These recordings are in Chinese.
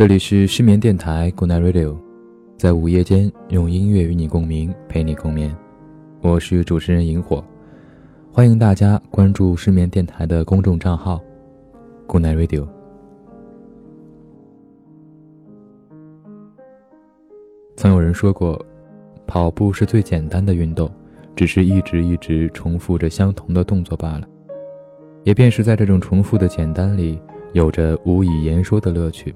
这里是失眠电台 Good Night Radio，在午夜间用音乐与你共鸣，陪你共眠。我是主持人萤火，欢迎大家关注失眠电台的公众账号 Good Night Radio。曾有人说过，跑步是最简单的运动，只是一直一直重复着相同的动作罢了。也便是在这种重复的简单里，有着无以言说的乐趣。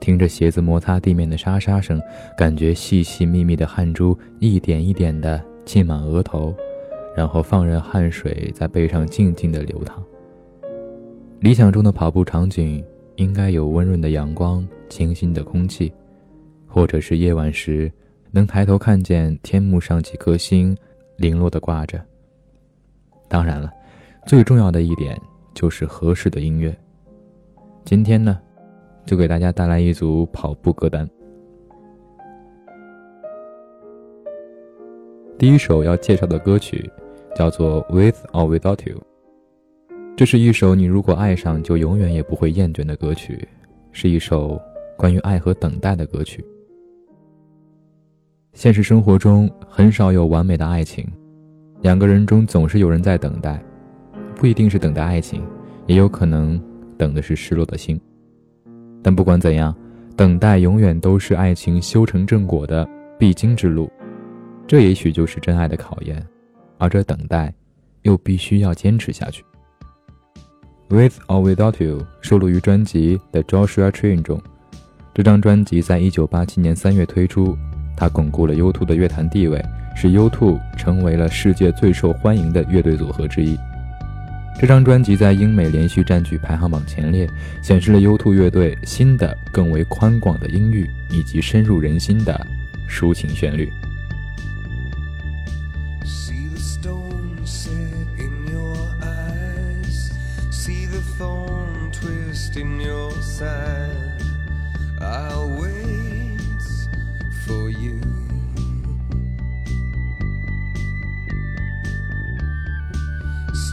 听着鞋子摩擦地面的沙沙声，感觉细细密密的汗珠一点一点的浸满额头，然后放任汗水在背上静静的流淌。理想中的跑步场景应该有温润的阳光、清新的空气，或者是夜晚时能抬头看见天幕上几颗星零落的挂着。当然了，最重要的一点就是合适的音乐。今天呢？就给大家带来一组跑步歌单。第一首要介绍的歌曲叫做《With or Without You》，这是一首你如果爱上就永远也不会厌倦的歌曲，是一首关于爱和等待的歌曲。现实生活中很少有完美的爱情，两个人中总是有人在等待，不一定是等待爱情，也有可能等的是失落的心。但不管怎样，等待永远都是爱情修成正果的必经之路，这也许就是真爱的考验，而这等待，又必须要坚持下去。With or Without You 收录于专辑《The Joshua Tree》中，这张专辑在一九八七年三月推出，它巩固了 U2 的乐坛地位，使 U2 成为了世界最受欢迎的乐队组合之一。这张专辑在英美连续占据排行榜前列，显示了 U2 乐队新的、更为宽广的音域以及深入人心的抒情旋律。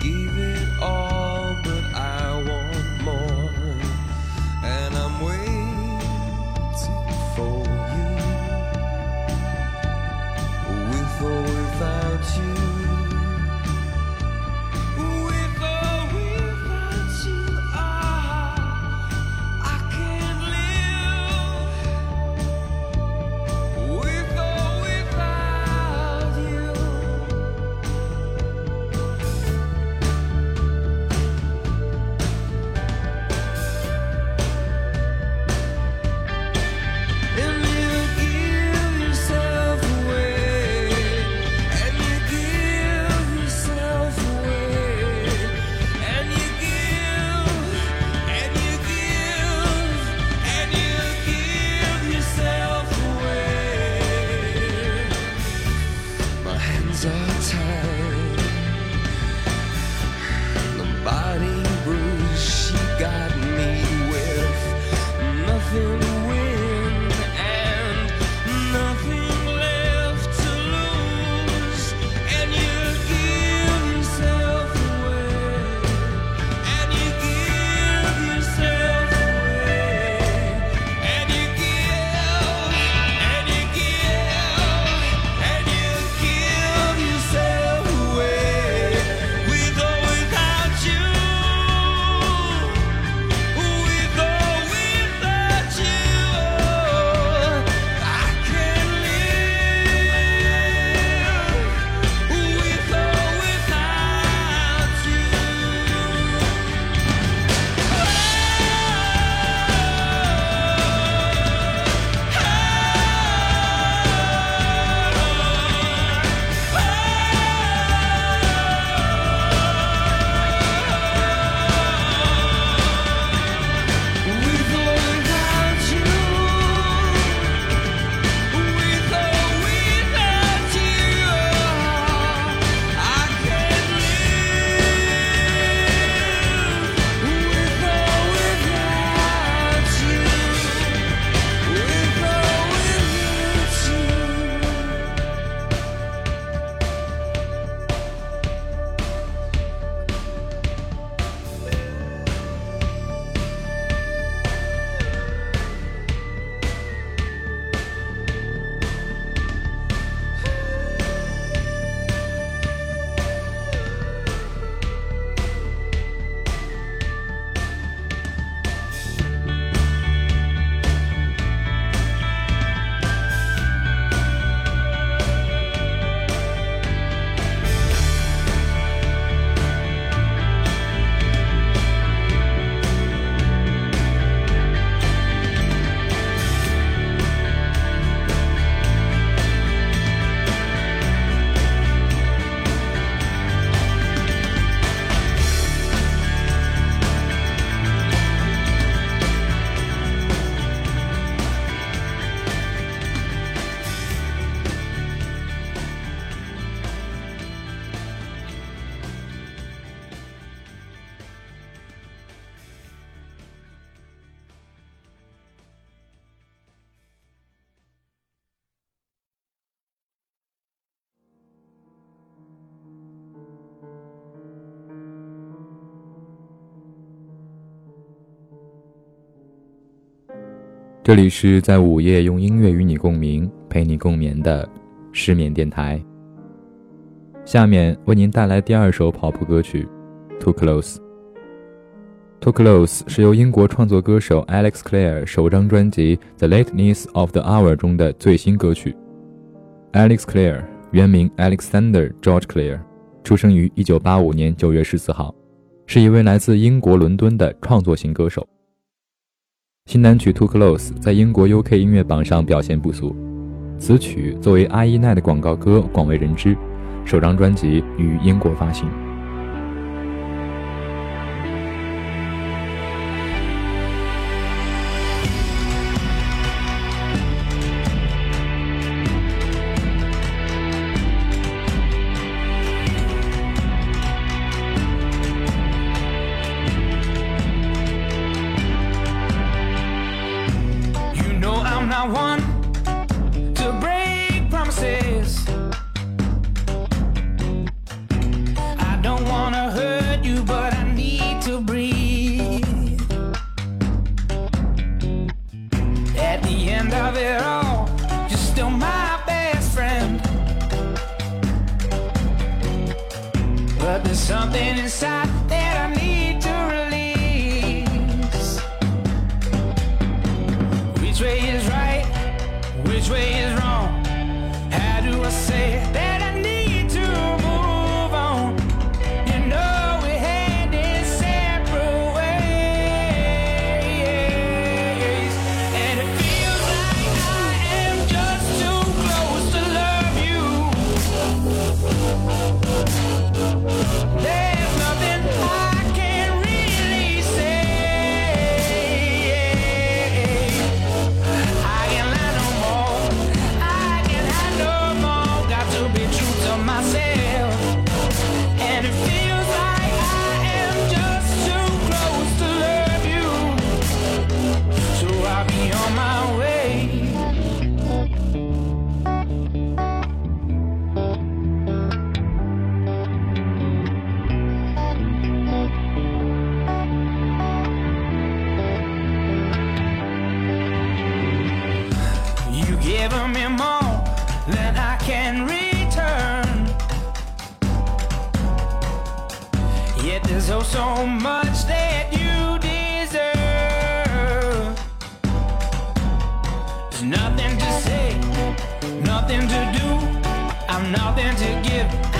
Gave it all, 这里是在午夜用音乐与你共鸣，陪你共眠的失眠电台。下面为您带来第二首跑步歌曲《Too Close》。《Too Close》是由英国创作歌手 Alex Clare 首张专辑《The Lateness of the Hour》中的最新歌曲。Alex Clare 原名 Alexander George Clare，出生于1985年9月14号，是一位来自英国伦敦的创作型歌手。新单曲《Too Close》在英国 UK 音乐榜上表现不俗，此曲作为阿依奈的广告歌广为人知，首张专辑于英国发行。end of it all, you're still my best friend. But there's something inside. Nothing to give.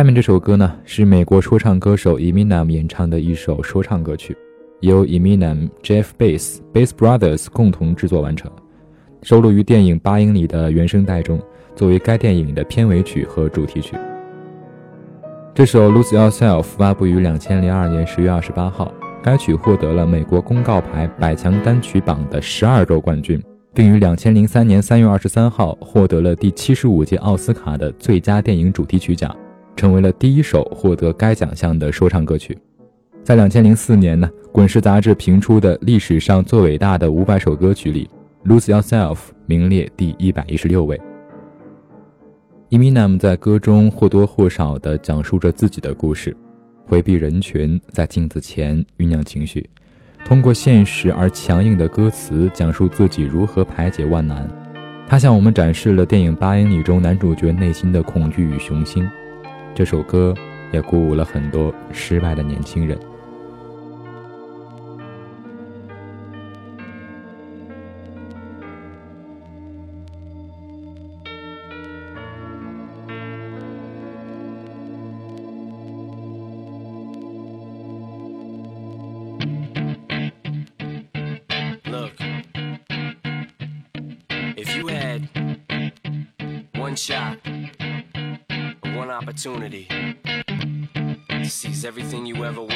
下面这首歌呢，是美国说唱歌手 Eminem 演唱的一首说唱歌曲，由 Eminem、Jeff Bass、Bass Brothers 共同制作完成，收录于电影《八英里》的原声带中，作为该电影的片尾曲和主题曲。这首《Lose Yourself》发布于两千零二年十月二十八号，该曲获得了美国公告牌百强单曲榜的十二周冠军，并于两千零三年三月二十三号获得了第七十五届奥斯卡的最佳电影主题曲奖，成为了第一首获得该奖项的说唱歌曲。在两千零四年呢，《滚石》杂志评出的历史上最伟大的五百首歌曲里，《Lose Yourself》名列第一百一十六位。Eminem 在歌中或多或少地讲述着自己的故事，回避人群，在镜子前酝酿情绪，通过现实而强硬的歌词讲述自己如何排解万难。他向我们展示了电影《八英里》中男主角内心的恐惧与雄心。这首歌也鼓舞了很多失败的年轻人。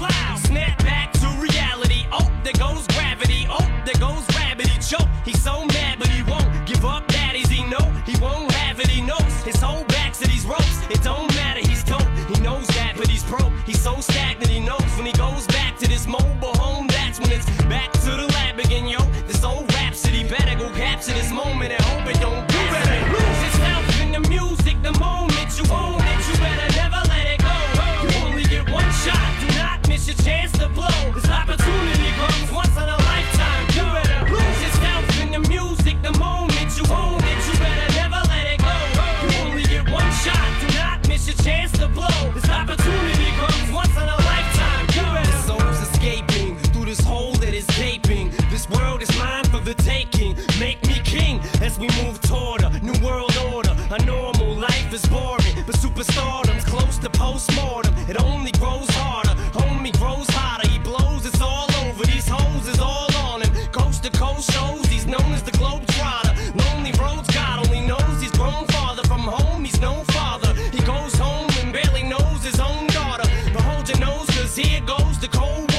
plow. Snap back to reality. Oh, there goes gravity. Oh, there goes. He choke. He's so mad, but he won't give up. Daddies, he know he won't have it. He knows his whole back to these ropes. It don't matter. He's dope. He knows that, but he's broke. He's so stagnant. He knows when he goes back to this mobile home. That's when it's back to the harder. Homie grows hotter. He blows. It's all over. These hoes is all on him. Coast to coast shows. He's known as the globe trotter. Lonely roads. God only knows he's grown farther from home. He's no father. He goes home and barely knows his own daughter. But hold your nose, cause here goes the cold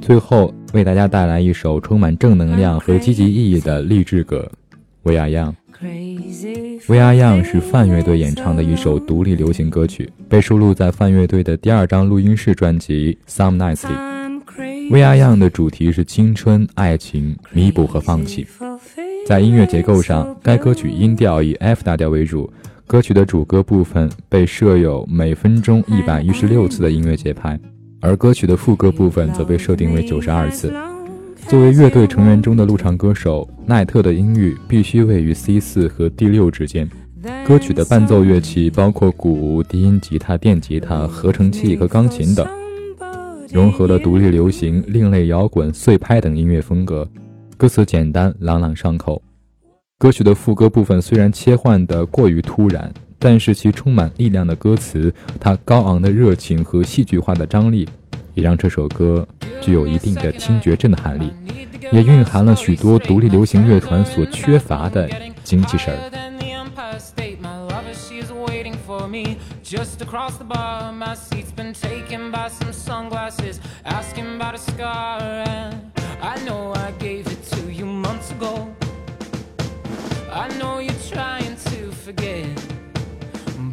最后为大家带来一首充满正能量和积极意义的励志歌《We Are Young》。《We Are Young》是范乐队演唱的一首独立流行歌曲，被收录在范乐队的第二张录音室专辑《Some Nights》里。《We Are Young》的主题是青春、爱情、弥补和放弃。在音乐结构上，该歌曲音调以 F 大调为主，歌曲的主歌部分被设有每分钟一百一十六次的音乐节拍。而歌曲的副歌部分则被设定为九十二次。作为乐队成员中的录唱歌手，奈特的音域必须位于 C 四和 D 六之间。歌曲的伴奏乐器包括鼓、低音吉他、电吉他、合成器和钢琴等，融合了独立流行、另类摇滚、碎拍等音乐风格。歌词简单，朗朗上口。歌曲的副歌部分虽然切换的过于突然。但是其充满力量的歌词，它高昂的热情和戏剧化的张力，也让这首歌具有一定的听觉震撼力，也蕴含了许多独立流行乐团所缺乏的精气神儿。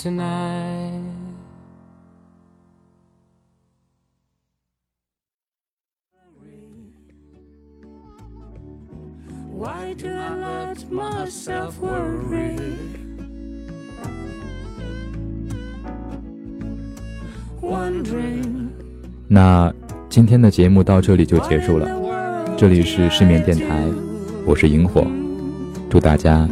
tonight 那今天的节目到这里就结束了。这里是失眠电台我是萤火。祝大家